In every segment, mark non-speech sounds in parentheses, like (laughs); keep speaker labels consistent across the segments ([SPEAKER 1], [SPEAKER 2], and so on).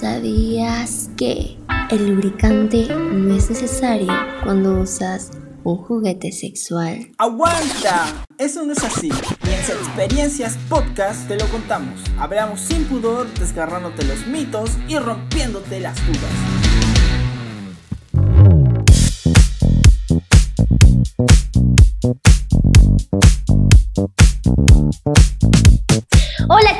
[SPEAKER 1] ¿Sabías que el lubricante no es necesario cuando usas un juguete sexual?
[SPEAKER 2] ¡Aguanta! Eso no es así. Y en Experiencias Podcast te lo contamos. Hablamos sin pudor, desgarrándote los mitos y rompiéndote las dudas.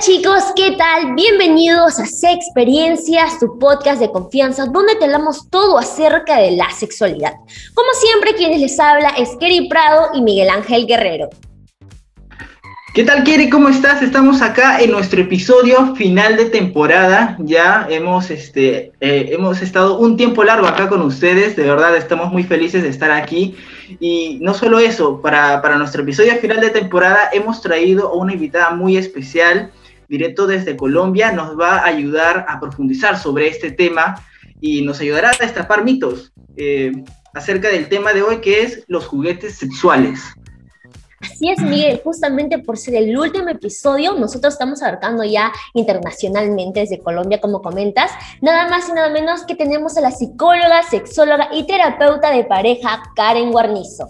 [SPEAKER 1] Chicos, ¿qué tal? Bienvenidos a Se Experiencias, tu podcast de confianza, donde te hablamos todo acerca de la sexualidad. Como siempre, quienes les habla es Kerry Prado y Miguel Ángel Guerrero.
[SPEAKER 3] ¿Qué tal, Kiri? ¿Cómo estás? Estamos acá en nuestro episodio final de temporada. Ya hemos, este, eh, hemos estado un tiempo largo acá con ustedes. De verdad, estamos muy felices de estar aquí. Y no solo eso, para, para nuestro episodio final de temporada hemos traído a una invitada muy especial, directo desde Colombia. Nos va a ayudar a profundizar sobre este tema y nos ayudará a destapar mitos eh, acerca del tema de hoy, que es los juguetes sexuales.
[SPEAKER 1] Así es, Miguel, justamente por ser el último episodio, nosotros estamos abarcando ya internacionalmente desde Colombia, como comentas, nada más y nada menos que tenemos a la psicóloga, sexóloga y terapeuta de pareja, Karen Guarnizo.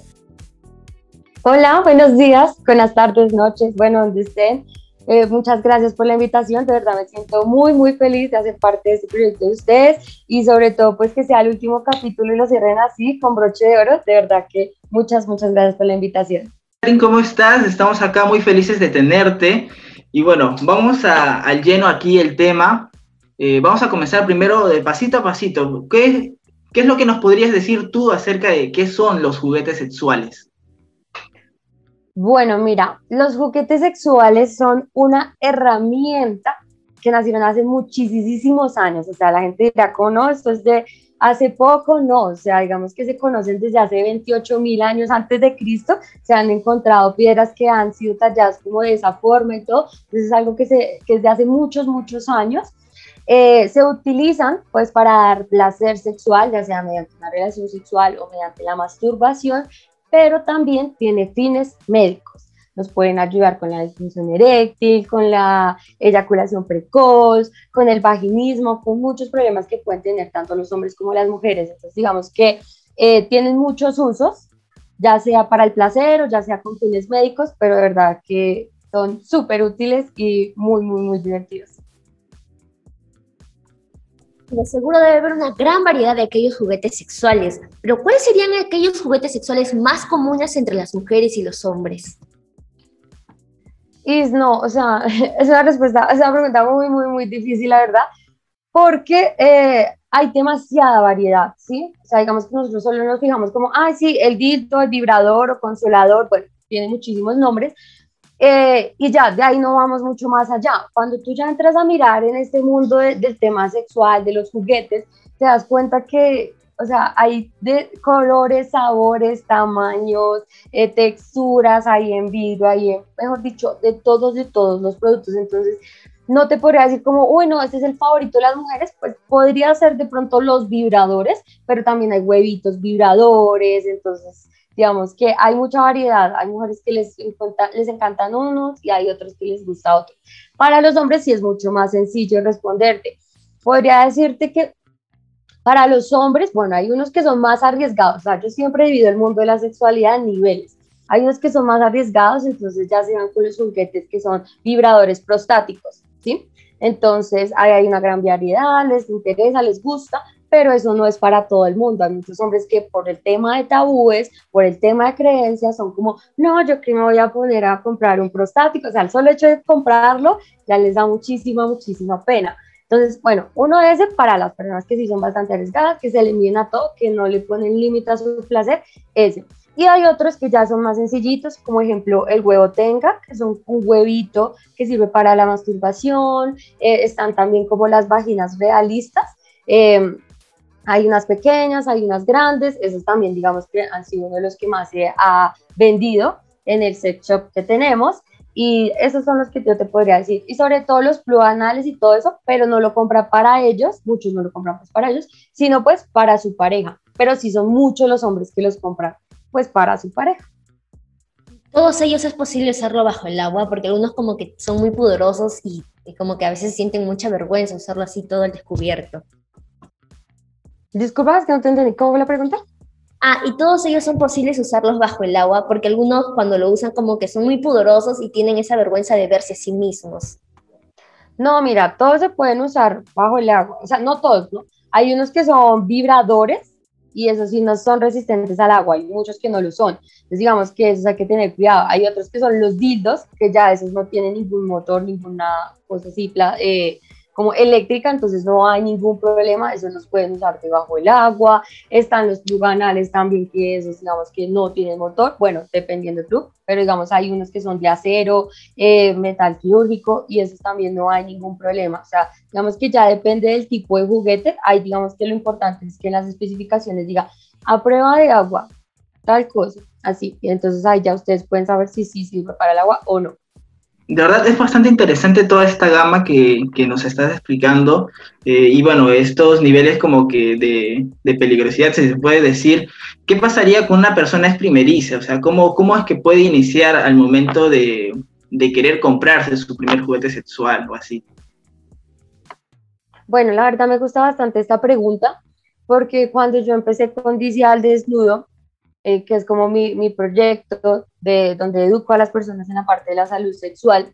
[SPEAKER 4] Hola, buenos días, buenas tardes, noches, bueno, donde estén. Eh, muchas gracias por la invitación, de verdad me siento muy, muy feliz de hacer parte de este proyecto de ustedes y sobre todo pues que sea el último capítulo y lo cierren así con broche de oro, de verdad que muchas, muchas gracias por la invitación.
[SPEAKER 3] ¿cómo estás? Estamos acá muy felices de tenerte. Y bueno, vamos al lleno aquí el tema. Eh, vamos a comenzar primero de pasito a pasito. ¿Qué, ¿Qué es lo que nos podrías decir tú acerca de qué son los juguetes sexuales?
[SPEAKER 4] Bueno, mira, los juguetes sexuales son una herramienta que nacieron hace muchísimos años. O sea, la gente dirá, no, esto es de hace poco, no, o sea, digamos que se conocen desde hace 28 mil años antes de Cristo, se han encontrado piedras que han sido talladas como de esa forma y todo, entonces es algo que, se, que es de hace muchos, muchos años. Eh, se utilizan pues para dar placer sexual, ya sea mediante una relación sexual o mediante la masturbación, pero también tiene fines médicos nos pueden ayudar con la disfunción eréctil, con la eyaculación precoz, con el vaginismo, con muchos problemas que pueden tener tanto los hombres como las mujeres. Entonces, digamos que eh, tienen muchos usos, ya sea para el placer o ya sea con fines médicos, pero de verdad que son súper útiles y muy, muy, muy divertidos.
[SPEAKER 1] De seguro debe haber una gran variedad de aquellos juguetes sexuales, pero ¿cuáles serían aquellos juguetes sexuales más comunes entre las mujeres y los hombres?
[SPEAKER 4] Y no, o sea, (laughs) es una respuesta, es una pregunta muy, muy, muy difícil, la verdad, porque eh, hay demasiada variedad, ¿sí? O sea, digamos que nosotros solo nos fijamos como, ay, sí, el dito, el vibrador o consolador, bueno, tiene muchísimos nombres, eh, y ya, de ahí no vamos mucho más allá. Cuando tú ya entras a mirar en este mundo del tema sexual, de los juguetes, te das cuenta que o sea, hay de colores, sabores, tamaños, eh, texturas, hay en vidrio, hay en, mejor dicho, de todos, de todos los productos. Entonces, no te podría decir como, uy, no, este es el favorito de las mujeres, pues podría ser de pronto los vibradores, pero también hay huevitos vibradores, entonces, digamos que hay mucha variedad. Hay mujeres que les, les encantan unos y hay otros que les gusta otro. Para los hombres sí es mucho más sencillo responderte. Podría decirte que para los hombres, bueno, hay unos que son más arriesgados. O sea, yo siempre he dividido el mundo de la sexualidad en niveles. Hay unos que son más arriesgados, entonces ya se van con los juguetes que son vibradores prostáticos, ¿sí? Entonces, ahí hay una gran variedad, les interesa, les gusta, pero eso no es para todo el mundo. Hay muchos hombres que por el tema de tabúes, por el tema de creencias, son como, no, yo que me voy a poner a comprar un prostático. O sea, el solo hecho de comprarlo ya les da muchísima, muchísima pena. Entonces, bueno, uno es para las personas que sí son bastante arriesgadas, que se le miden a todo, que no le ponen límite a su placer, ese. Y hay otros que ya son más sencillitos, como ejemplo el huevo tenga, que son un huevito que sirve para la masturbación, eh, están también como las vaginas realistas, em, hay unas pequeñas, hay unas grandes, esos también digamos que han sido uno de los que más se ha vendido en el sex shop que tenemos. Y esos son los que yo te podría decir. Y sobre todo los pluanales y todo eso, pero no lo compran para ellos, muchos no lo compran pues para ellos, sino pues para su pareja. Pero sí son muchos los hombres que los compran pues para su pareja.
[SPEAKER 1] Todos ellos es posible usarlo bajo el agua porque algunos como que son muy pudorosos y, como que a veces sienten mucha vergüenza usarlo así todo al descubierto.
[SPEAKER 4] Disculpa, es que no te entendí. ¿Cómo fue la pregunta?
[SPEAKER 1] Ah, y todos ellos son posibles usarlos bajo el agua porque algunos cuando lo usan como que son muy pudorosos y tienen esa vergüenza de verse a sí mismos.
[SPEAKER 4] No, mira, todos se pueden usar bajo el agua. O sea, no todos, ¿no? Hay unos que son vibradores y esos sí no son resistentes al agua, hay muchos que no lo son. Entonces digamos que esos hay que tener cuidado. Hay otros que son los dildos, que ya esos no tienen ningún motor, ninguna cosa así, eh, como eléctrica, entonces no hay ningún problema, esos los pueden usar debajo el agua, están los pluganales también, que esos digamos que no tienen motor, bueno, dependiendo del club, pero digamos hay unos que son de acero, eh, metal quirúrgico, y esos también no hay ningún problema, o sea, digamos que ya depende del tipo de juguete, hay digamos que lo importante es que en las especificaciones diga a prueba de agua, tal cosa, así, y entonces ahí ya ustedes pueden saber si sí sirve para el agua o no
[SPEAKER 3] de verdad es bastante interesante toda esta gama que, nos estás explicando eh, y bueno, estos niveles como que de, peligrosidad, si se puede decir, ¿qué pasaría con una persona es primeriza? O sea, ¿cómo, cómo es que puede iniciar al momento de, querer comprarse su primer juguete sexual o así?
[SPEAKER 4] Bueno, la verdad me gusta bastante esta pregunta porque cuando yo empecé con DC al desnudo, eh, que es como mi, mi, proyecto de donde educo a las personas en la parte de la salud sexual.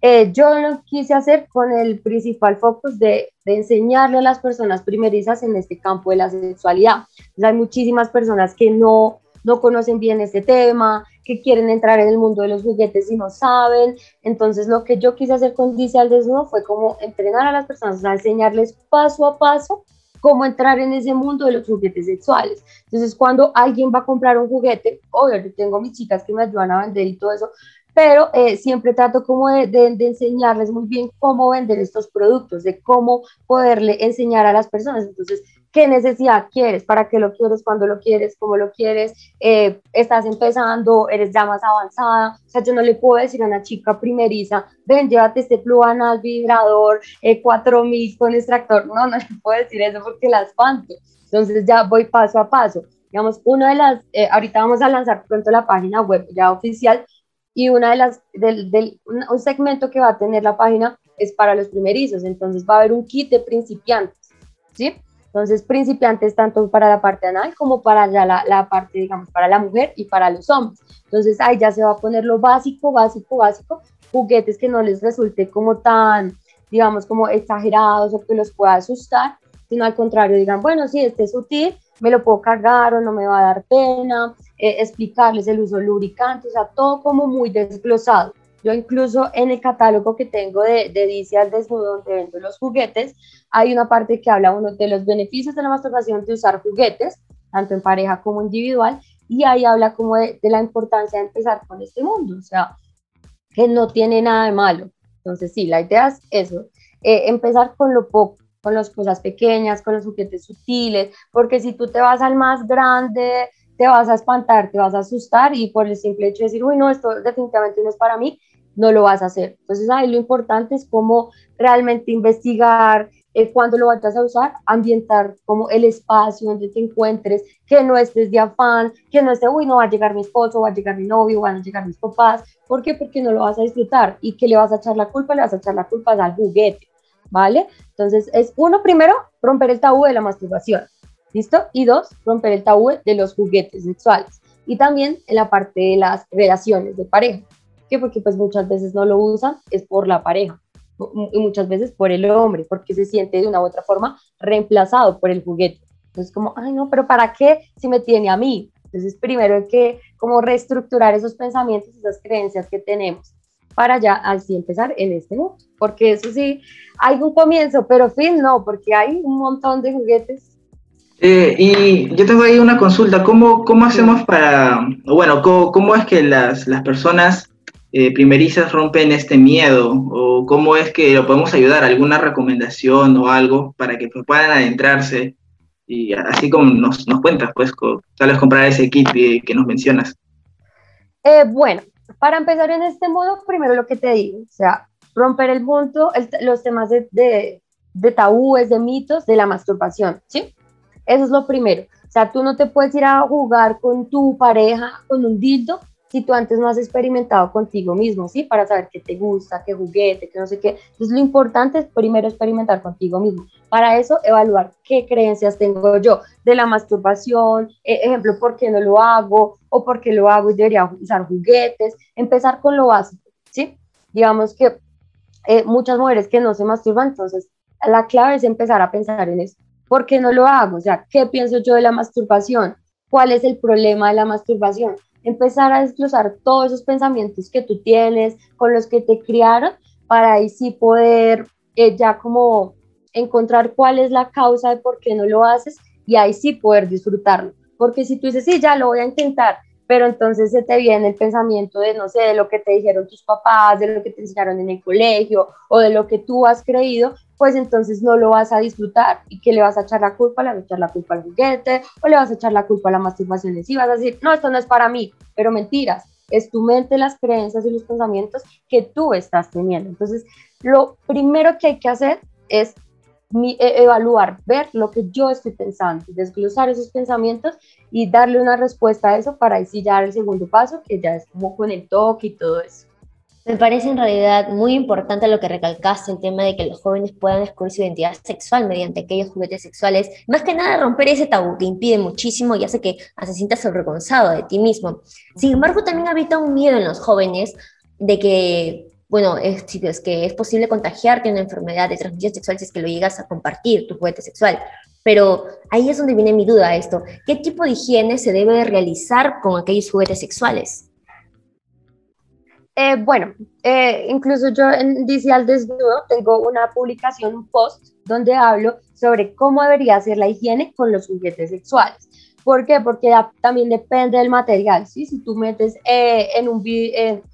[SPEAKER 4] Eh, yo lo quise hacer con el principal focus de, de, enseñarle a las personas primerizas en este campo de la sexualidad. hay muchísimas personas que no, no conocen bien este tema, que quieren entrar en el mundo de los juguetes y no saben. Entonces lo que yo quise hacer con Dice al Desnudo fue como entrenar a las personas, a enseñarles paso a paso cómo entrar en ese mundo de los juguetes sexuales. Entonces, cuando alguien va a comprar un juguete, obvio, yo tengo mis chicas que me ayudan a vender y todo eso, pero eh, siempre trato como de, de, enseñarles muy bien cómo vender estos productos, de cómo poderle enseñar a las personas. Entonces, qué necesidad quieres, para qué lo quieres, cuándo lo quieres, cómo lo quieres, eh, estás empezando, eres ya más avanzada, o sea, yo no le puedo decir a una chica primeriza, ven, llévate este al vibrador, eh, 4000 con extractor, no, no le puedo decir eso porque la espanto, entonces ya voy paso a paso, digamos, una de las, eh, ahorita vamos a lanzar pronto la página web ya oficial, y una de las, del, del, un segmento que va a tener la página es para los primerizos, entonces va a haber un kit de principiantes, ¿sí? Entonces, principiantes tanto para la parte anal como para ya la, la, parte, digamos, para la mujer y para los hombres. Entonces, ahí ya se va a poner lo básico, básico, básico, juguetes que no les resulte como tan, digamos, como exagerados o que los pueda asustar, sino al contrario, digan, bueno, sí, este es útil, me lo puedo cargar o no me va a dar pena, eh, explicarles el uso lubricante, o sea, todo como muy desglosado. Yo incluso en el catálogo que tengo de, de Dice al Desnudo, donde vendo los juguetes, hay una parte que habla uno de los beneficios de la masturbación de usar juguetes, tanto en pareja como individual, y ahí habla como de, la importancia de empezar con este mundo, o sea, que no tiene nada de malo. Entonces, sí, la idea es eso, eh, empezar con lo poco, con las cosas pequeñas, con los juguetes sutiles, porque si tú te vas al más grande, te vas a espantar, te vas a asustar y por el simple hecho de decir, uy, no, esto definitivamente no es para mí, no lo vas a hacer. Entonces ahí lo importante es cómo realmente investigar, eh, cuando lo vayas a usar, ambientar como el espacio donde te encuentres, que no estés de afán, que no estés, uy, no va a llegar mi esposo, va a llegar mi novio, van a llegar mis papás. ¿Por qué? Porque no lo vas a disfrutar y que le vas a echar la culpa, le vas a echar la culpa al juguete, ¿vale? Entonces es uno primero, romper el tabú de la masturbación ¿Listo? Y dos, romper el tabú de los juguetes sexuales. Y también en la parte de las relaciones de pareja. Que Porque pues muchas veces no lo usan, es por la pareja. Y muchas veces por el hombre, porque se siente de una u otra forma reemplazado por el juguete. Entonces como, ay no, pero ¿para qué si me tiene a mí? Entonces primero hay que como reestructurar esos pensamientos, esas creencias que tenemos para ya así empezar en este mundo. Porque eso sí, hay un comienzo, pero fin no, porque hay un montón de juguetes
[SPEAKER 3] eh, y yo tengo ahí una consulta, ¿cómo, cómo hacemos para, bueno, cómo, es que las, las personas eh, primerizas rompen este miedo? ¿O cómo es que lo podemos ayudar? ¿Alguna recomendación o algo para que puedan adentrarse? Y así como nos, nos cuentas, pues, tal vez comprar ese kit que, nos mencionas.
[SPEAKER 4] Eh, bueno, para empezar en este modo, primero lo que te digo, o sea, romper el punto, los temas de, de, de tabúes, de mitos, de la masturbación, ¿sí? Eso es lo primero. O sea, tú no te puedes ir a jugar con tu pareja con un dildo si tú antes no has experimentado contigo mismo, ¿sí? Para saber qué te gusta, qué juguete, qué no sé qué. Entonces lo importante es primero experimentar contigo mismo. Para eso, evaluar qué creencias tengo yo de la masturbación, e, ejemplo, por qué no lo hago o por qué lo hago y debería usar juguetes. Empezar con lo básico, ¿sí? Digamos que eh, muchas mujeres que no se masturban, entonces la clave es empezar a pensar en eso. ¿Por qué no lo hago? O sea, ¿qué pienso yo de la masturbación? ¿Cuál es el problema de la masturbación? Empezar a desglosar todos esos pensamientos que tú tienes, con los que te criaron, para ahí sí poder eh, ya como encontrar cuál es la causa de por qué no lo haces y ahí sí poder disfrutarlo. Porque si tú dices, sí, ya lo voy a intentar, pero entonces se te viene el pensamiento de, no sé, de lo que te dijeron tus papás, de lo que te enseñaron en el colegio o de lo que tú has creído, pues entonces no lo vas a disfrutar. ¿Y que le vas a echar la culpa? Le vas a echar la culpa al juguete o le vas a echar la culpa a la masturbación y vas a decir, no, esto no es para mí, pero mentiras. Es tu mente, las creencias y los pensamientos que tú estás teniendo. Entonces, lo primero que hay que hacer es e, evaluar, ver lo que yo estoy pensando, desglosar esos pensamientos y darle una respuesta a eso para ahí sí ya el segundo paso, que ya es como con el toque y todo eso.
[SPEAKER 1] Me parece en realidad muy importante lo que recalcaste, el tema de que los jóvenes puedan descubrir su identidad sexual mediante aquellos juguetes sexuales. Más que nada romper ese tabú que impide muchísimo y hace que se sientas avergonzado de ti mismo. Sin embargo, también habita un miedo en los jóvenes de que, bueno, es, es que es posible contagiarte una enfermedad de transmisión sexual si es que lo llegas a compartir, tu juguete sexual. Pero ahí es donde viene mi duda esto. ¿Qué tipo de higiene se debe realizar con aquellos juguetes sexuales?
[SPEAKER 4] Eh, bueno, eh, incluso yo en Dice al Desnudo tengo una publicación, un post, donde hablo sobre cómo debería ser la higiene con los juguetes sexuales. ¿Por qué? Porque también depende del material, ¿sí? Si tú metes eh, en un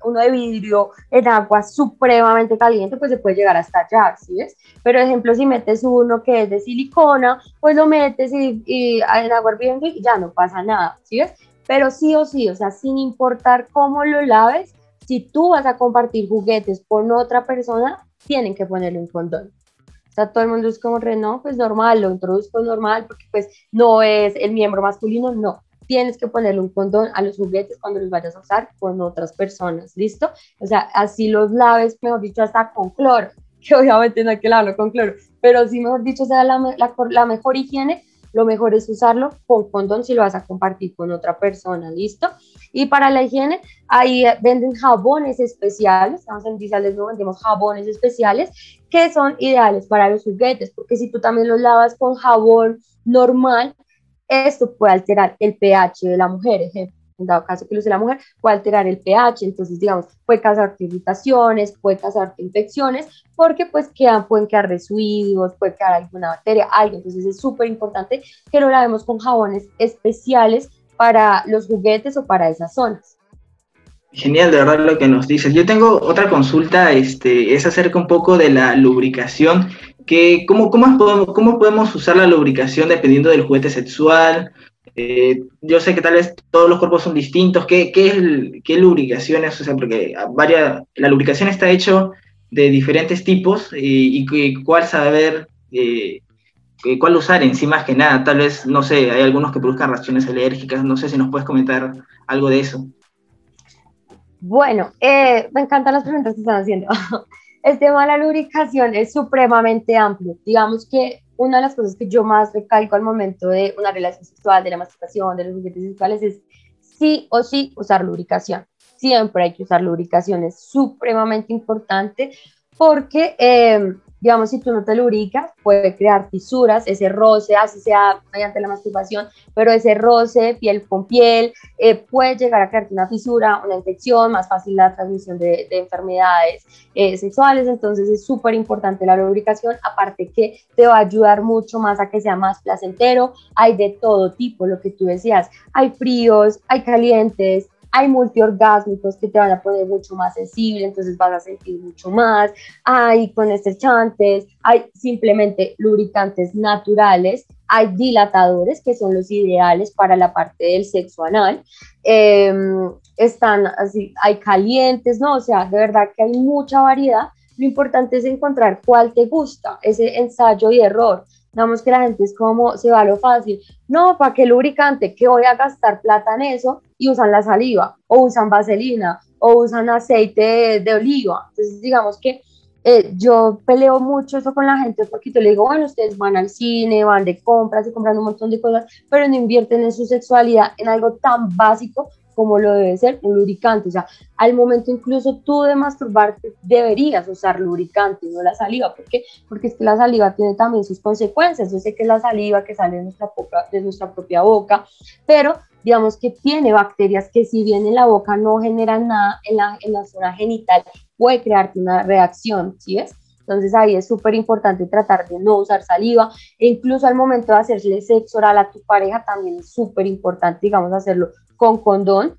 [SPEAKER 4] uno de vidrio en agua supremamente caliente, pues se puede llegar a estallar, ¿sí ves? Pero, ejemplo, si metes uno que es de silicona, pues lo metes y, y en agua hirviendo y ya no pasa nada, ¿sí ves? Pero sí o sí, o sea, sin importar cómo lo laves, si tú vas a compartir juguetes con otra persona, tienen que ponerle un condón. O sea, todo el mundo es como, re, no, pues normal, lo introduzco normal, porque pues no es el miembro masculino, no. Tienes que ponerle un condón a los juguetes cuando los vayas a usar con otras personas, ¿listo? O sea, así los laves, mejor dicho, hasta con cloro, que obviamente no hay que lavarlo con cloro, pero sí, mejor dicho, sea la, la, la mejor higiene lo mejor es usarlo con condón si lo vas a compartir con otra persona, ¿listo? Y para la higiene, ahí venden jabones especiales, estamos en Dizales, no vendemos jabones especiales que son ideales para los juguetes, porque si tú también los lavas con jabón normal, esto puede alterar el pH de la mujer, ejemplo en dado caso que lo use la mujer, puede alterar el pH, entonces digamos, puede causar irritaciones, puede causar infecciones, porque pues quedan, pueden quedar residuos, puede quedar alguna bacteria, algo, entonces es súper importante que lo lavemos con jabones especiales para los juguetes o para esas zonas.
[SPEAKER 3] Genial, de verdad lo que nos dices. Yo tengo otra consulta, este, es acerca un poco de la lubricación, que cómo, cómo, podemos, cómo podemos usar la lubricación dependiendo del juguete sexual, eh, yo sé que tal vez todos los cuerpos son distintos. ¿Qué, qué, es, qué lubricaciones? O sea, porque varias, la lubricación está hecho de diferentes tipos y, cuál saber, eh, cuál usar en sí más que nada. Tal vez, no sé, hay algunos que produzcan reacciones alérgicas. No sé si nos puedes comentar algo de eso.
[SPEAKER 4] Bueno, eh, me encantan las preguntas que están haciendo. (laughs) El tema de la lubricación es supremamente amplio. Digamos que una de las cosas que yo más recalco al momento de una relación sexual, de la masturbación, de los juguetes sexuales, es sí o sí usar lubricación. Siempre hay que usar lubricación, es supremamente importante porque eh, digamos, si tú no te lubricas, puede crear fisuras, ese roce, así sea mediante la masturbación, pero ese roce, piel con piel, eh, puede llegar a crearte una fisura, una infección, más fácil la transmisión de, enfermedades eh, sexuales, entonces es súper importante la lubricación, aparte que te va a ayudar mucho más a que sea más placentero, hay de todo tipo, lo que tú decías, hay fríos, hay calientes, hay multiorgásmicos que te van a poner mucho más sensible, entonces vas a sentir mucho más, hay con chantes, hay simplemente lubricantes naturales, hay dilatadores que son los ideales para la parte del sexo anal, em, están así, hay calientes, ¿no? O sea, de verdad que hay mucha variedad. Lo importante es encontrar cuál te gusta, ese ensayo y error. Digamos que la gente es como, se va a lo fácil. No, ¿para qué lubricante? ¿Qué voy a gastar plata en eso? Y usan la saliva, o usan vaselina, o usan aceite de, oliva. Entonces, digamos que eh, yo peleo mucho eso con la gente porque yo le digo, bueno, ustedes van al cine, van de compras y compran un montón de cosas, pero no invierten en su sexualidad en algo tan básico como lo debe ser un lubricante. O sea, al momento incluso tú de masturbarte deberías usar lubricante, no la saliva. ¿Por qué? Porque es que la saliva tiene también sus consecuencias. Yo sé que es la saliva que sale de nuestra, boca, de nuestra propia boca, pero digamos que tiene bacterias que si bien en la boca no generan nada, en la, en la zona genital puede crearte una reacción, ¿sí ves? Entonces ahí es súper importante tratar de no usar saliva e incluso al momento de hacerle sexo oral a tu pareja también es súper importante, digamos, hacerlo con condón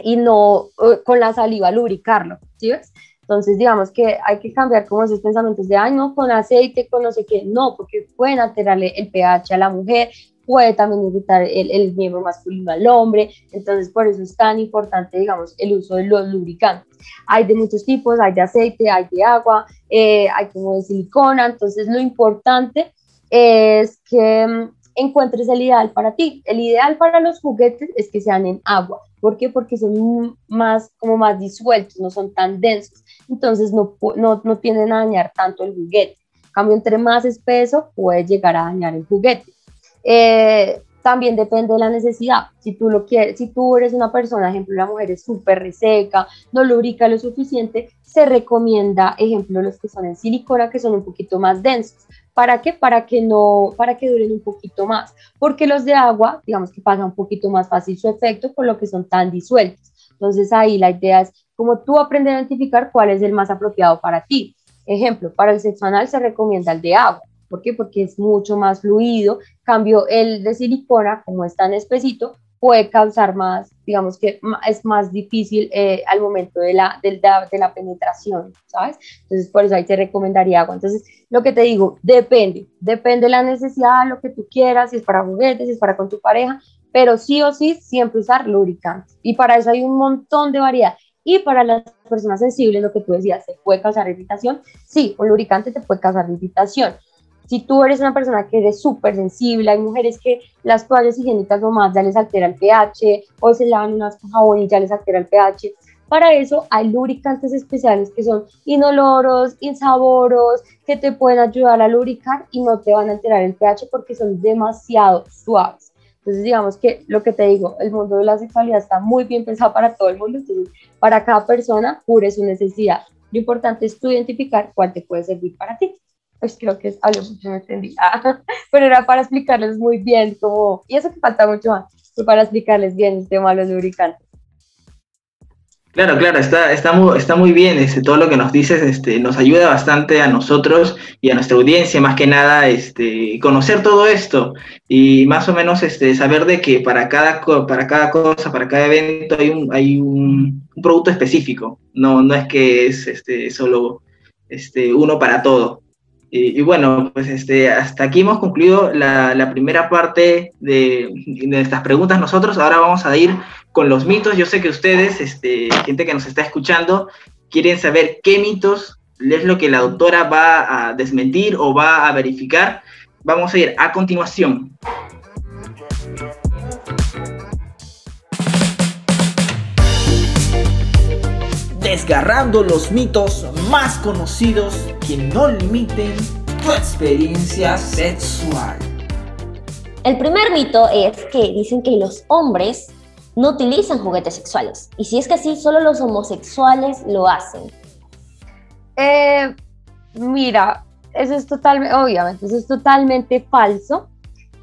[SPEAKER 4] y no eh, con la saliva lubricarlo, ¿sí ves? Entonces, digamos que hay que cambiar como esos pensamientos de, ay, no, con aceite, con no sé qué, no, porque pueden alterarle el pH a la mujer, puede también irritar el, el, miembro masculino al hombre, entonces por eso es tan importante, digamos, el uso de los lubricantes. Hay de muchos tipos, hay de aceite, hay de agua, eh, hay como de silicona, entonces lo importante es que mm, encuentres el ideal para ti. El ideal para los juguetes es que sean en agua. ¿Por qué? Porque son más, como más disueltos, no son tan densos. Entonces no, no, no tienden a dañar tanto el juguete. En cambio, entre más espeso puede llegar a dañar el juguete. Eh, también depende de la necesidad. Si tú lo quieres, si tú eres una persona, ejemplo, la mujer es súper reseca, no lubrica lo suficiente, se recomienda, ejemplo, los que son en silicona, que son un poquito más densos. ¿Para qué? Para que no, para que duren un poquito más. Porque los de agua, digamos que pasa un poquito más fácil su efecto por lo que son tan disueltos. Entonces ahí la idea es como tú aprendes a identificar cuál es el más apropiado para ti. Ejemplo, para el sexo anal se recomienda el de agua ¿Por qué? Porque es mucho más fluido. Cambio el de silicona, como es tan espesito, puede causar más, digamos que es más difícil eh, al momento de la, de, de, la penetración, ¿sabes? Entonces, por eso ahí te recomendaría agua. Entonces, lo que te digo, depende, depende de la necesidad, lo que tú quieras, si es para juguetes, si es para con tu pareja, pero sí o sí, siempre usar lubricante. Y para eso hay un montón de variedad. Y para las personas sensibles, lo que tú decías, ¿te puede causar irritación? Sí, un lubricante te puede causar irritación si tú eres una persona que eres súper sensible, hay mujeres que las toallas higiénicas nomás ya les altera el pH o se lavan unas con jabón y ya les altera el pH. Para eso hay lubricantes especiales que son inoloros, insaboros, que te pueden ayudar a lubricar y no te van a alterar el pH porque son demasiado suaves. Entonces, digamos que lo que te digo, el mundo de la sexualidad está muy bien pensado para todo el mundo. Entonces, para cada persona, cure su necesidad. Lo importante es tú identificar cuál te puede servir para ti pues (laughs) creo que algo mucho me entendí, (laughs) pero era para explicarles muy bien como, y eso que falta mucho más, para explicarles bien el tema de los lubricantes.
[SPEAKER 3] Claro, claro, está, está, muy, está muy bien este, todo lo que nos dices, este, nos ayuda bastante a nosotros y a nuestra audiencia, más que nada, este, conocer todo esto y más o menos este, saber de que para cada, para cada cosa, para cada evento hay un, hay un, producto específico, no, no es que es este, solo este, uno para todo. Y, bueno, pues este, hasta aquí hemos concluido la, primera parte de, de, estas preguntas nosotros. Ahora vamos a ir con los mitos. Yo sé que ustedes, este, gente que nos está escuchando, quieren saber qué mitos es lo que la doctora va a desmentir o va a verificar. Vamos a ir a continuación.
[SPEAKER 2] Desgarrando los mitos más conocidos que no limiten tu experiencia sexual.
[SPEAKER 1] El primer mito es que dicen que los hombres no utilizan juguetes sexuales. Y si es que así, solo los homosexuales lo hacen.
[SPEAKER 4] Eh, mira, eso es totalmente, obviamente, eso es totalmente falso.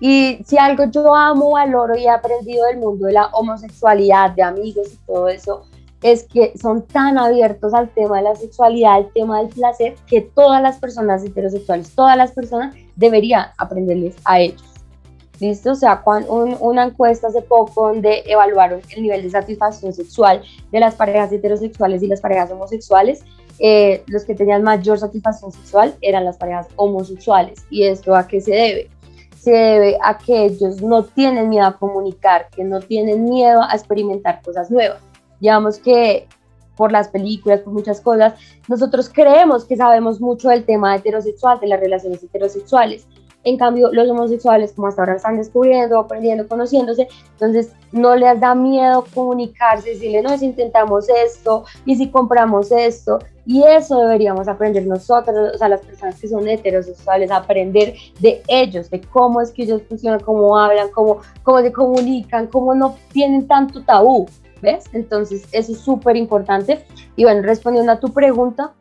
[SPEAKER 4] Y si algo yo amo, valoro y he aprendido del mundo de la homosexualidad, de amigos y todo eso, es que son tan abiertos al tema de la sexualidad, al tema del placer, que todas las personas heterosexuales, todas las personas deberían aprenderles a ellos. ¿Listo? O sea, una encuesta hace poco donde evaluaron el nivel de satisfacción sexual de las parejas heterosexuales y las parejas homosexuales, eh, los que tenían mayor satisfacción sexual eran las parejas homosexuales. ¿Y esto a qué se debe? Se debe a que ellos no tienen miedo a comunicar, que no tienen miedo a experimentar cosas nuevas digamos que por las películas, por muchas cosas, nosotros creemos que sabemos mucho del tema heterosexual, de las relaciones heterosexuales, En cambio, los homosexuales, como hasta ahora están descubriendo, aprendiendo, conociéndose, entonces no les da miedo comunicarse, decirle, no, si intentamos esto y si compramos esto. Y eso deberíamos aprender nosotros, o sea, las personas que son heterosexuales, aprender de ellos, de cómo es que ellos funcionan, cómo hablan, cómo, cómo se comunican, cómo no tienen tanto tabú, ¿ves? Entonces, eso es súper importante. Y bueno, respondiendo a tu pregunta,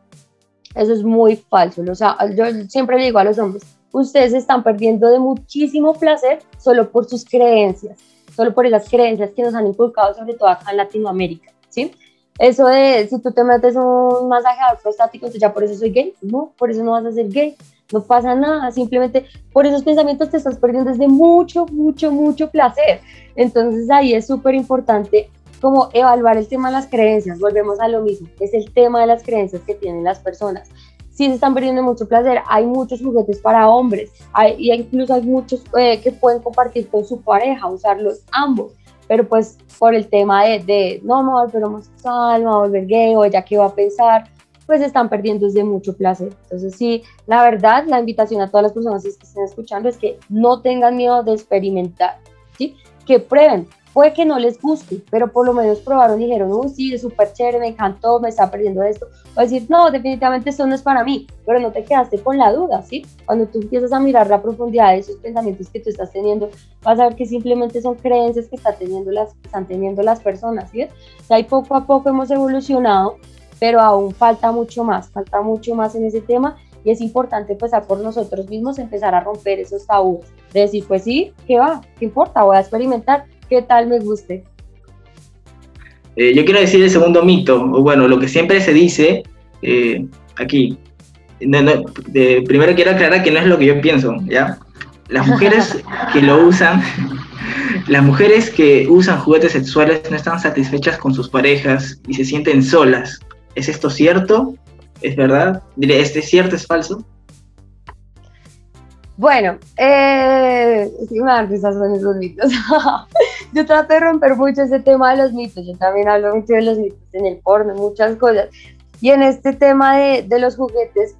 [SPEAKER 4] eso es muy falso. O sea, yo siempre le digo a los hombres, ustedes están perdiendo de muchísimo placer solo por sus creencias, solo por esas creencias que nos han inculcado, sobre todo acá en Latinoamérica, ¿sí? Eso de si tú te metes un masajeador prostático, ya por eso soy gay, no, por eso no vas a ser gay, no pasa nada, simplemente por esos pensamientos te estás perdiendo desde mucho, mucho, mucho placer. Entonces ahí es súper importante como evaluar el tema de las creencias, volvemos a lo mismo, es el tema de las creencias que tienen las personas. Si se están perdiendo mucho placer, hay muchos juguetes para hombres, hay, y incluso hay muchos eh, que pueden compartir con su pareja, usarlos ambos, pero pues por el tema de, de no me voy a volver homosexual, me voy a volver gay, o ella qué va a pensar, pues están perdiendo desde mucho placer. Entonces sí, la verdad, la invitación a todas las personas que estén escuchando es que no tengan miedo de experimentar, ¿sí? que prueben, Puede que no les guste, pero por lo menos probaron y dijeron, uy, sí, es súper chévere, me encantó, me está perdiendo esto. O decir, no, definitivamente esto no es para mí, pero no te quedaste con la duda, ¿sí? Cuando tú empiezas a mirar la profundidad de esos pensamientos que tú estás teniendo, vas a ver que simplemente son creencias que, están teniendo las, están teniendo las personas, ¿sí? O sea, y poco a poco hemos evolucionado, pero aún falta mucho más, falta mucho más en ese tema y es importante empezar por nosotros mismos, empezar a romper esos tabúes, de decir, pues sí, ¿qué va? ¿Qué importa? Voy a experimentar qué tal me guste.
[SPEAKER 3] Eh, yo quiero decir el segundo mito, o bueno, lo que siempre se dice eh, aquí. primero quiero aclarar que no es lo que yo pienso, ¿ya? Las mujeres (laughs) que lo usan, las mujeres que usan juguetes sexuales no están satisfechas con sus parejas y se sienten solas. ¿Es esto cierto? ¿Es verdad? ¿es cierto? ¿Es falso?
[SPEAKER 4] Bueno, eh, sí me dan risas son esos mitos. (laughs) yo trato de romper mucho ese tema de los mitos. Yo también hablo mucho de los mitos en el porno, muchas cosas. Y en este tema de, de los juguetes,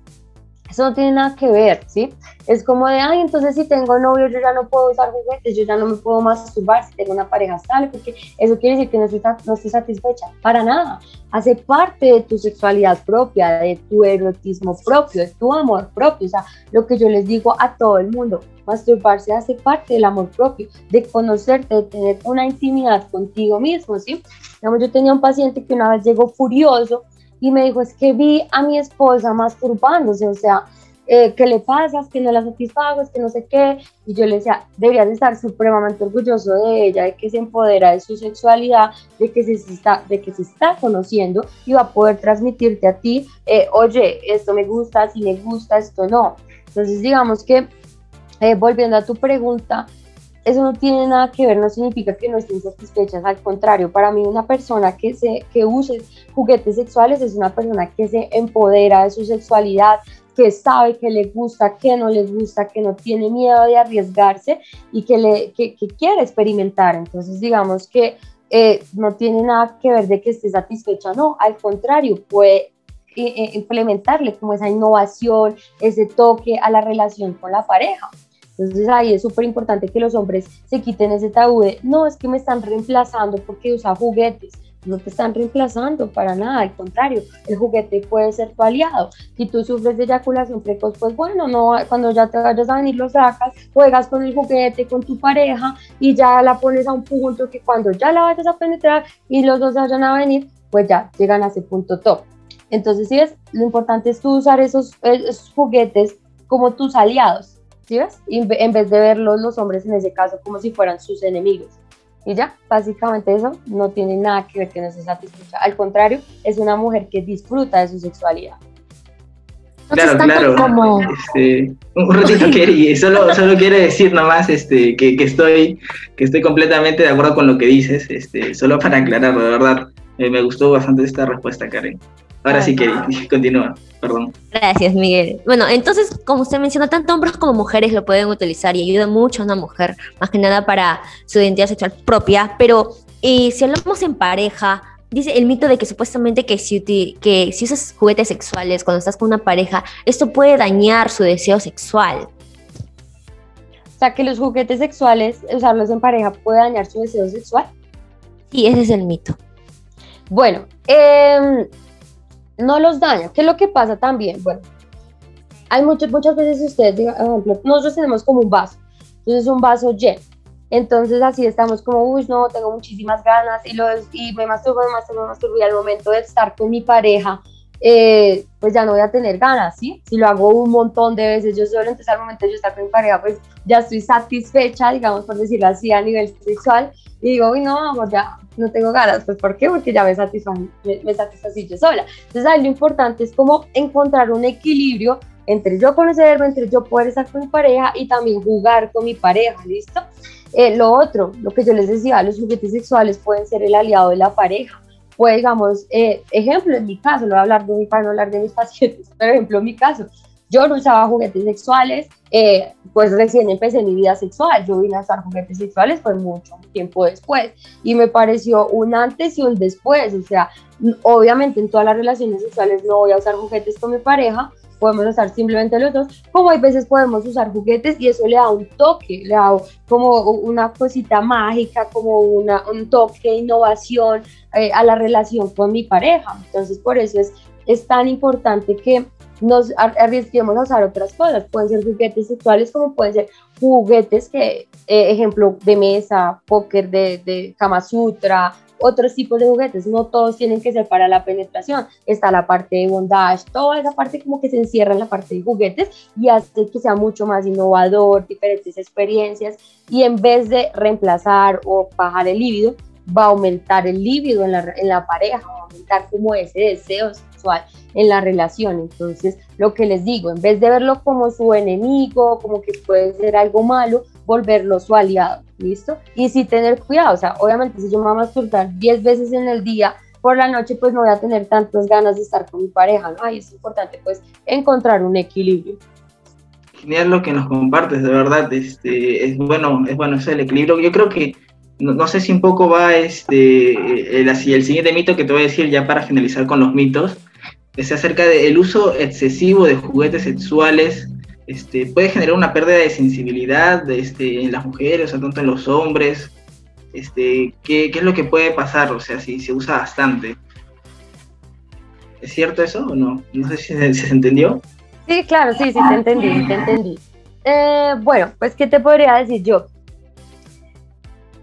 [SPEAKER 4] eso no tiene nada que ver, ¿sí? Es como de, ay, entonces si tengo novio yo ya no puedo usar juguetes, yo ya no me puedo masturbar si tengo una pareja estable, porque eso quiere decir que no estoy, no estoy satisfecha. Para nada. Hace parte de tu sexualidad propia, de tu erotismo propio, de tu amor propio. O sea, lo que yo les digo a todo el mundo, masturbarse hace parte del amor propio, de conocerte, de tener una intimidad contigo mismo, ¿sí? Digamos, yo tenía un paciente que una vez llegó furioso y me dijo, es que vi a mi esposa masturbándose, o sea, eh, ¿qué le pasa? Es que no la satisfago, es que no sé qué. Y yo le decía, deberías estar supremamente orgulloso de ella, de que se empodera de su sexualidad, de que se está, de que se está conociendo y va a poder transmitirte a ti, eh, oye, esto me gusta, si me gusta, esto no. Entonces, digamos que, eh, volviendo a tu pregunta, eso no tiene nada que ver, no significa que no estén satisfechas, al contrario, para mí una persona que, se, que use juguetes sexuales es una persona que se empodera de su sexualidad, que sabe que le gusta, que no le gusta, que no tiene miedo de arriesgarse y que, le, que, quiere experimentar. Entonces, digamos que eh, no tiene nada que ver de que esté satisfecha, no, al contrario, puede eh, eh, implementarle como esa innovación, ese toque a la relación con la pareja. Entonces ahí es súper importante que los hombres se quiten ese tabú de, no, es que me están reemplazando porque usa juguetes. No te están reemplazando para nada, al contrario, el juguete puede ser tu aliado. Si tú sufres de eyaculación precoz, pues bueno, no, cuando ya te vayas a venir lo sacas, juegas con el juguete, con tu pareja y ya la pones a un punto que cuando ya la vayas a penetrar y los dos vayan a venir, pues ya llegan a ese punto top. Entonces, sí, es, lo importante es tú usar esos, esos juguetes como tus aliados, en vez de verlos los hombres en ese caso como si fueran sus enemigos. Y ya, básicamente eso no tiene nada que ver que no se satisfecha. Al contrario, es una mujer que disfruta de su sexualidad.
[SPEAKER 3] Claro, claro. Como... Este, un ratito, Kerry, solo, solo quiero decir nomás este, que, que, estoy, que estoy completamente de acuerdo con lo que dices, este, solo para aclarar, de verdad, eh, me gustó bastante esta respuesta, Karen. Ahora sí, que (laughs) continúa, perdón.
[SPEAKER 1] Gracias, Miguel. Bueno, entonces, como usted menciona, tanto hombres como mujeres lo pueden utilizar y ayuda mucho a una mujer, más que nada para su identidad sexual propia, pero eh, si hablamos en pareja, dice el mito de que supuestamente que si, que si usas juguetes sexuales cuando estás con una pareja, esto puede dañar su deseo sexual.
[SPEAKER 4] sea, que los juguetes sexuales, usarlos en pareja, puede dañar su deseo sexual.
[SPEAKER 1] Sí, ese es el mito.
[SPEAKER 4] Bueno, em, no los daña. ¿Qué es lo que pasa también? Bueno, hay muchas, muchas veces ustedes, por ejemplo, nosotros tenemos como un vaso, entonces un vaso lleno. Entonces así estamos como, uy, no, tengo muchísimas ganas y, los, y me masturbo, me masturbo, me masturbo y al momento de estar con mi pareja, eh, pues ya no voy a tener ganas, ¿sí? Si lo hago un montón de veces yo solo, entonces al momento de yo estar con mi pareja, pues ya estoy satisfecha, digamos, por decirlo así, a nivel sexual, y digo, uy, no, amor, ya no tengo ganas, pues ¿por qué? Porque ya me satisfací, me, me satisfací yo sola. Entonces ahí lo importante es como encontrar un equilibrio entre yo conocerme, entre yo poder estar con mi pareja y también jugar con mi pareja, ¿listo? Eh, lo otro, lo que yo les decía, los juguetes sexuales pueden ser el aliado de la pareja. Pues, digamos, eh, ejemplo, en mi caso, lo voy a hablar de mí para no hablar de mis pacientes, (laughs) pero ejemplo, en mi caso, yo no usaba juguetes sexuales, eh, pues recién empecé mi vida sexual, yo vine a usar juguetes sexuales fue mucho tiempo después y me pareció un antes y un después, o sea, obviamente en todas las relaciones sexuales no voy a usar juguetes con mi pareja, podemos usar simplemente los dos, como hay veces podemos usar juguetes y eso le da un toque, le da como una cosita mágica, como una, un toque de innovación eh, a la relación con mi pareja. Entonces por eso es, es tan importante que nos arriesguemos a usar otras cosas. Pueden ser juguetes sexuales como pueden ser juguetes que, eh, ejemplo, de mesa, póker de, de Kama Sutra, otros tipos de juguetes, no todos tienen que ser para la penetración, está la parte de bondage, toda esa parte como que se encierra en la parte de juguetes y hace que sea mucho más innovador, diferentes experiencias. Y en vez de reemplazar o bajar el líbido, va a aumentar el líbido en la, en la pareja, va a aumentar como ese deseo sexual en la relación. Entonces, lo que les digo, en vez de verlo como su enemigo, como que puede ser algo malo, volverlo su aliado, ¿listo? Y sí tener cuidado, o sea, obviamente si yo me voy a masturbar 10 veces en el día, por la noche pues no voy a tener tantas ganas de estar con mi pareja, ¿no? Y es importante pues encontrar un equilibrio.
[SPEAKER 3] Genial lo que nos compartes, de verdad, este, es bueno, es bueno ese el equilibrio. Yo creo que, no, sé si un poco va este, el, el siguiente mito que te voy a decir ya para finalizar con los mitos, es acerca del uso excesivo de juguetes sexuales este, puede generar una pérdida de sensibilidad este, en las mujeres, o tanto en los hombres. Este, ¿qué, ¿Qué es lo que puede pasar? O sea, si se usa bastante. ¿Es cierto eso o no? No sé si se, entendió.
[SPEAKER 4] Sí, claro, sí, sí, te entendí, te entendí. Eh, bueno, pues, ¿qué te podría decir yo?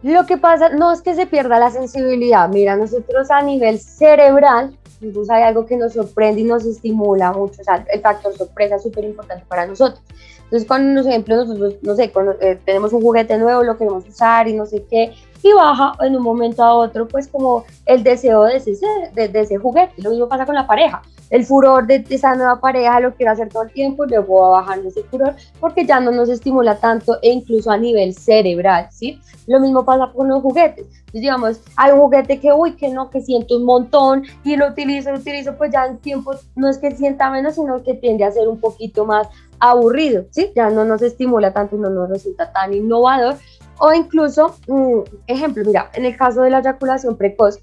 [SPEAKER 4] Lo que pasa no es que se pierda la sensibilidad. Mira, nosotros a nivel cerebral entonces hay algo que nos sorprende y nos estimula mucho, o sea, el factor sorpresa es súper importante para nosotros. Entonces, cuando, por ejemplo, nosotros, no sé, cuando, eh, tenemos un juguete nuevo, lo queremos usar y no sé qué, y baja en un momento a otro, pues como el deseo de ese, de, de ese juguete. Lo mismo pasa con la pareja. El furor de esa nueva pareja lo quiero hacer todo el tiempo y luego va bajando ese furor porque ya no nos estimula tanto e incluso a nivel cerebral, ¿sí? Lo mismo pasa con los juguetes. Entonces, digamos, hay un juguete que, uy, que no, que siento un montón y lo utilizo, lo utilizo, pues ya en tiempo no es que sienta menos, sino que tiende a ser un poquito más aburrido, ¿sí? Ya no nos estimula tanto y no nos resulta tan innovador. O incluso, mm, ejemplo, mira, en el caso de la eyaculación precoz,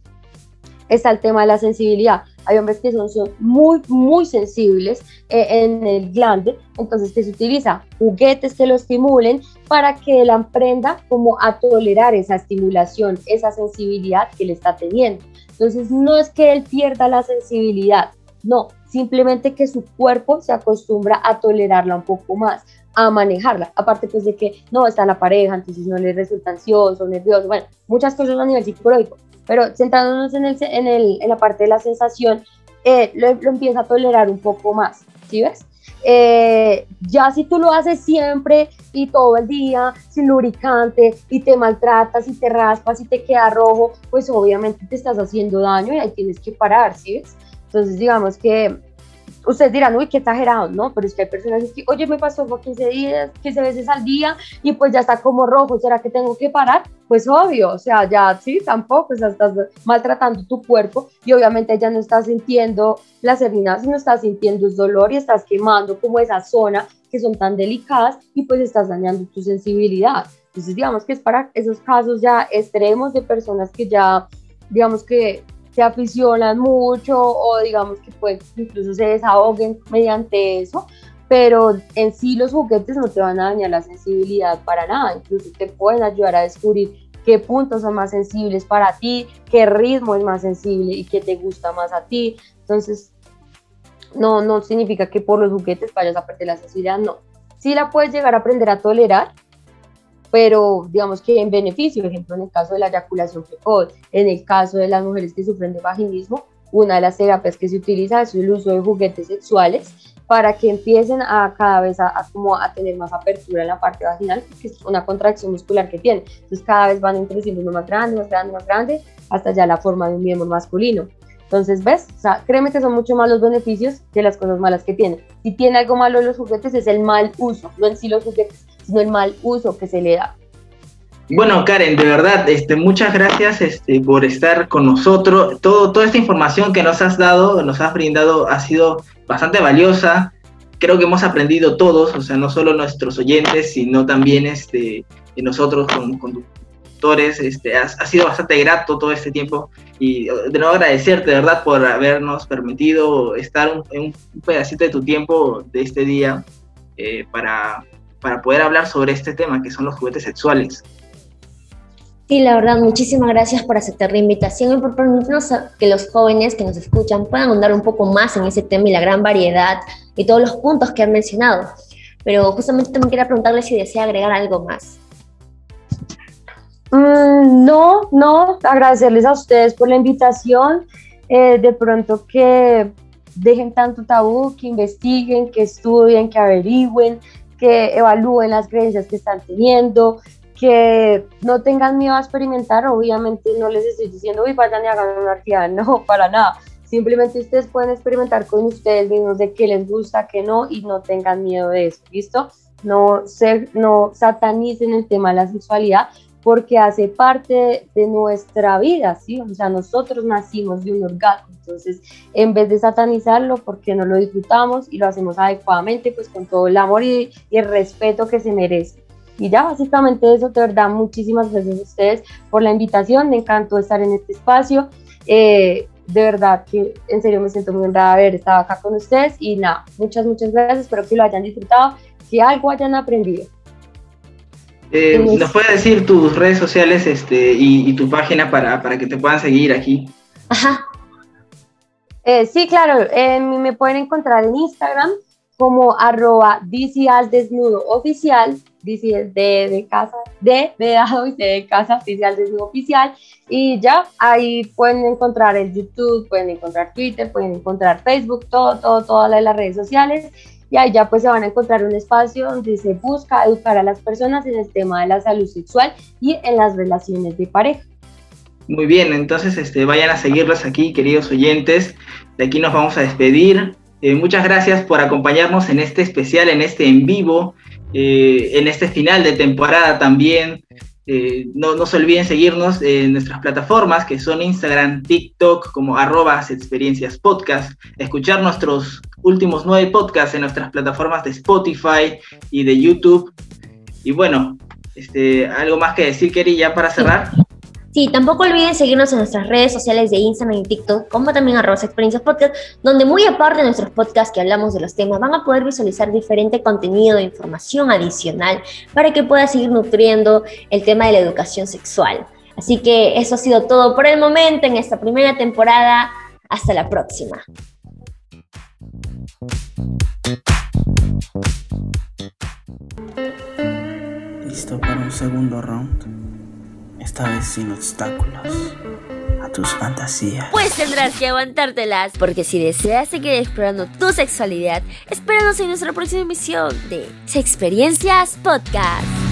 [SPEAKER 4] está el tema de la sensibilidad. Hay hombres que son, son muy, muy sensibles eh, en el glande, entonces que se utiliza juguetes que lo estimulen para que él aprenda como a tolerar esa estimulación, esa sensibilidad que le está teniendo. Entonces no es que él pierda la sensibilidad, no, simplemente que su cuerpo se acostumbra a tolerarla un poco más, a manejarla. Aparte pues de que no está la pareja, entonces no le resulta ansioso, nervioso, bueno, muchas cosas a nivel psicológico. Pero centrándonos en, el, en, el, en la parte de la sensación, eh, lo, empieza a tolerar un poco más, ¿sí ves? Eh, ya si tú lo haces siempre y todo el día sin lubricante y te maltratas y te raspas y te queda rojo, pues obviamente te estás haciendo daño y ahí tienes que parar, ¿sí ves? Entonces digamos que ustedes dirán, uy, qué exagerado, ¿no? Pero es que hay personas que, oye, me pasó por 15 días, 15 veces al día y pues ya está como rojo, ¿será que tengo que parar? Pues obvio, o sea, ya sí, tampoco, o sea, estás maltratando tu cuerpo y obviamente ya no estás sintiendo las heridas, sino estás sintiendo el dolor y estás quemando como esa zona que son tan delicadas y pues estás dañando tu sensibilidad. Entonces, digamos que es para esos casos ya extremos de personas que ya, digamos que se aficionan mucho o digamos que pues incluso se desahoguen mediante eso, pero en sí los juguetes no te van a dañar la sensibilidad para nada, incluso te pueden ayudar a descubrir qué puntos son más sensibles para ti, qué ritmo es más sensible y qué te gusta más a ti. Entonces, no, no significa que por los juguetes vayas a perder la sensibilidad, no. Sí la puedes llegar a aprender a tolerar, pero digamos que en beneficio, por ejemplo, en el caso de la eyaculación precoz, en el caso de las mujeres que sufren de vaginismo, una de las terapias que se utiliza es el uso de juguetes sexuales para que empiecen a cada vez a, como a tener más apertura en la parte vaginal, que es una contracción muscular que tiene. Entonces cada vez van uno más grande, más grande, más grande, hasta ya la forma de un miembro masculino. Entonces, ¿ves? O sea, créeme que son mucho más los beneficios que las cosas malas que tiene. Si tiene algo malo los juguetes es el mal uso, no en sí los juguetes, sino el mal uso que se le da.
[SPEAKER 3] Bueno, Karen, de verdad, este, muchas gracias este, por estar con nosotros. Todo, toda esta información que nos has dado, nos has brindado, ha sido bastante valiosa. Creo que hemos aprendido todos, o sea, no solo nuestros oyentes, sino también este, nosotros como conductores. Este, ha, sido bastante grato todo este tiempo y de nuevo agradecerte, de verdad, por habernos permitido estar en un, pedacito de tu tiempo de este día eh, para, para poder hablar sobre este tema que son los juguetes sexuales.
[SPEAKER 1] Sí, la verdad, muchísimas gracias por aceptar la invitación y por permitirnos que los jóvenes que nos escuchan puedan ahondar un poco más en ese tema y la gran variedad y todos los puntos que han mencionado. Pero justamente también quería preguntarle si desea agregar algo más.
[SPEAKER 4] Mm, no, no, agradecerles a ustedes por la invitación. Eh, de pronto que dejen tanto tabú, que investiguen, que estudien, que averigüen, que evalúen las creencias que están teniendo, que no tengan miedo a experimentar, obviamente no les estoy diciendo, uy, vayan y hagan una actividad, (laughs) no, para nada. Simplemente ustedes pueden experimentar con ustedes mismos de qué les gusta, qué no, y no tengan miedo de eso, ¿listo? No, ser, no satanicen el tema de la sexualidad porque hace parte de nuestra vida, ¿sí? O sea, nosotros nacimos de un orgasmo, entonces en vez de satanizarlo, porque no lo disfrutamos y lo hacemos adecuadamente, pues con todo el amor y el respeto que se merece. Y ya, básicamente eso, de verdad, muchísimas gracias a ustedes por la invitación, me encantó estar en este espacio. Eh, de verdad que en serio me siento muy honrada de haber estado acá con ustedes y nada, muchas, muchas gracias, espero que lo hayan disfrutado, que algo hayan aprendido.
[SPEAKER 3] Eh, ¿Nos puedes decir tus redes sociales este, y, tu página para, para, que te puedan seguir aquí?
[SPEAKER 1] Ajá.
[SPEAKER 4] Eh, sí, claro, me pueden encontrar en Instagram como arroba desnudo oficial de, de casa, de, de dado y de casa oficial, de su oficial. Y ya ahí pueden encontrar el YouTube, pueden encontrar Twitter, pueden encontrar Facebook, todo, todo, todas las redes sociales. Y ahí ya pues se van a encontrar un espacio donde se busca educar a las personas en el tema de la salud sexual y en las relaciones de pareja.
[SPEAKER 3] Muy bien, entonces este, vayan a seguirlos aquí, queridos oyentes. De aquí nos vamos a despedir. Eh, muchas gracias por acompañarnos en este especial, en este en vivo eh, en este final de temporada también. Eh, no, no, se olviden seguirnos en nuestras plataformas que son Instagram, TikTok como arrobas experiencias podcast, escuchar nuestros últimos nueve podcasts en nuestras plataformas de Spotify y de YouTube. Y bueno, este, algo más que decir, Kerry, ya para cerrar.
[SPEAKER 1] Sí, tampoco olviden seguirnos en nuestras redes sociales de Instagram y TikTok, como también arroba experiencias podcast, donde muy aparte de nuestros podcasts que hablamos de los temas, van a poder visualizar diferente contenido de información adicional para que puedas seguir nutriendo el tema de la educación sexual. Así que eso ha sido todo por el momento en esta primera temporada. Hasta la próxima.
[SPEAKER 2] Listo para un segundo round esta vez sin obstáculos a tus fantasías.
[SPEAKER 1] Pues tendrás que aguantártelas, porque si deseas seguir explorando tu sexualidad, espéranos en nuestra próxima emisión de Experiencias Podcast.